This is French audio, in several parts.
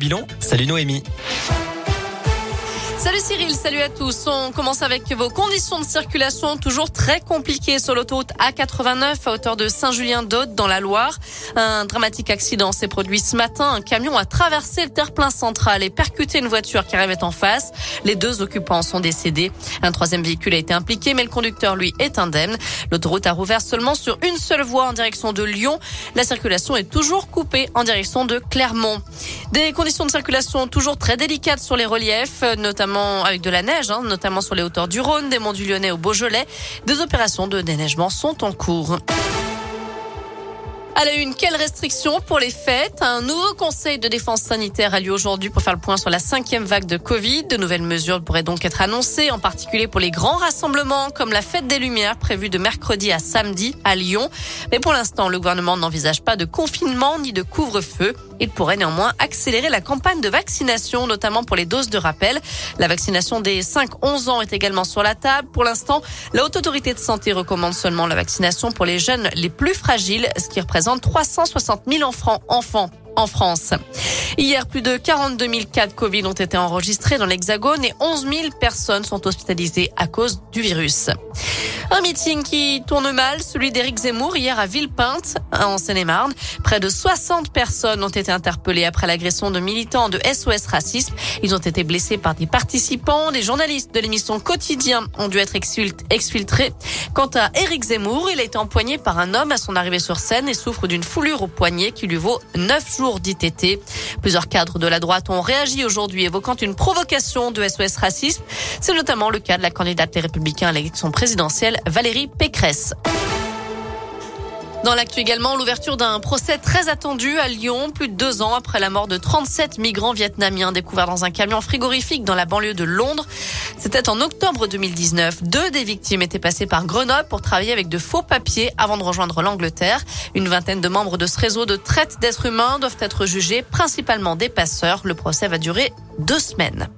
Bilan, salut Noémie. Salut Cyril, salut à tous. On commence avec vos conditions de circulation toujours très compliquées sur l'autoroute A89 à hauteur de Saint-Julien-d'Aude dans la Loire. Un dramatique accident s'est produit ce matin. Un camion a traversé le terre-plein central et percuté une voiture qui arrivait en face. Les deux occupants sont décédés. Un troisième véhicule a été impliqué, mais le conducteur, lui, est indemne. L'autoroute a rouvert seulement sur une seule voie en direction de Lyon. La circulation est toujours coupée en direction de Clermont. Des conditions de circulation toujours très délicates sur les reliefs, notamment avec de la neige, hein, notamment sur les hauteurs du Rhône, des monts du Lyonnais au Beaujolais. Des opérations de déneigement sont en cours. À la une, quelles restrictions pour les fêtes Un nouveau conseil de défense sanitaire a lieu aujourd'hui pour faire le point sur la cinquième vague de Covid. De nouvelles mesures pourraient donc être annoncées, en particulier pour les grands rassemblements comme la fête des Lumières prévue de mercredi à samedi à Lyon. Mais pour l'instant, le gouvernement n'envisage pas de confinement ni de couvre-feu. Il pourrait néanmoins accélérer la campagne de vaccination, notamment pour les doses de rappel. La vaccination des 5-11 ans est également sur la table. Pour l'instant, la Haute Autorité de Santé recommande seulement la vaccination pour les jeunes les plus fragiles, ce qui représente 360 000 enfants, enfants en France. Hier, plus de 42 000 cas de Covid ont été enregistrés dans l'Hexagone et 11 000 personnes sont hospitalisées à cause du virus. Un meeting qui tourne mal, celui d'Éric Zemmour hier à Villepinte, en Seine-et-Marne. Près de 60 personnes ont été interpellées après l'agression de militants de SOS Racisme. Ils ont été blessés par des participants. Des journalistes de l'émission Quotidien ont dû être exfiltrés. Quant à Éric Zemmour, il a été empoigné par un homme à son arrivée sur scène et souffre d'une foulure au poignet qui lui vaut 9 jours d'ITT. Plusieurs cadres de la droite ont réagi aujourd'hui évoquant une provocation de SOS Racisme. C'est notamment le cas de la candidate Les Républicains à l'élection présidentielle Valérie Pécresse. Dans l'actu également, l'ouverture d'un procès très attendu à Lyon, plus de deux ans après la mort de 37 migrants vietnamiens découverts dans un camion frigorifique dans la banlieue de Londres. C'était en octobre 2019. Deux des victimes étaient passées par Grenoble pour travailler avec de faux papiers avant de rejoindre l'Angleterre. Une vingtaine de membres de ce réseau de traite d'êtres humains doivent être jugés, principalement des passeurs. Le procès va durer deux semaines.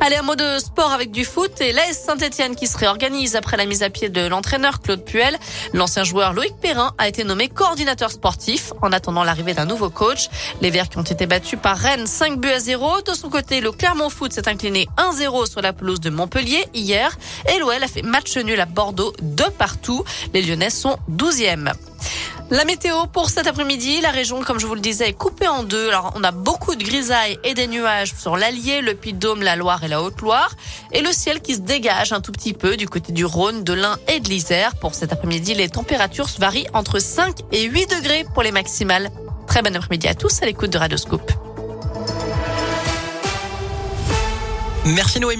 Allez, un mot de sport avec du foot et l'AS Saint-Etienne qui se réorganise après la mise à pied de l'entraîneur Claude Puel. L'ancien joueur Loïc Perrin a été nommé coordinateur sportif en attendant l'arrivée d'un nouveau coach. Les Verts qui ont été battus par Rennes 5 buts à 0. De son côté, le Clermont Foot s'est incliné 1-0 sur la pelouse de Montpellier hier et l'OL a fait match nul à Bordeaux de partout. Les Lyonnais sont 12e. La météo pour cet après-midi, la région, comme je vous le disais, est coupée en deux. Alors, on a beaucoup de grisailles et des nuages sur l'Allier, le Puy-de-Dôme, la Loire et la Haute-Loire. Et le ciel qui se dégage un tout petit peu du côté du Rhône, de l'Ain et de l'Isère. Pour cet après-midi, les températures varient entre 5 et 8 degrés pour les maximales. Très bon après-midi à tous à l'écoute de Radioscope. Merci Noémie.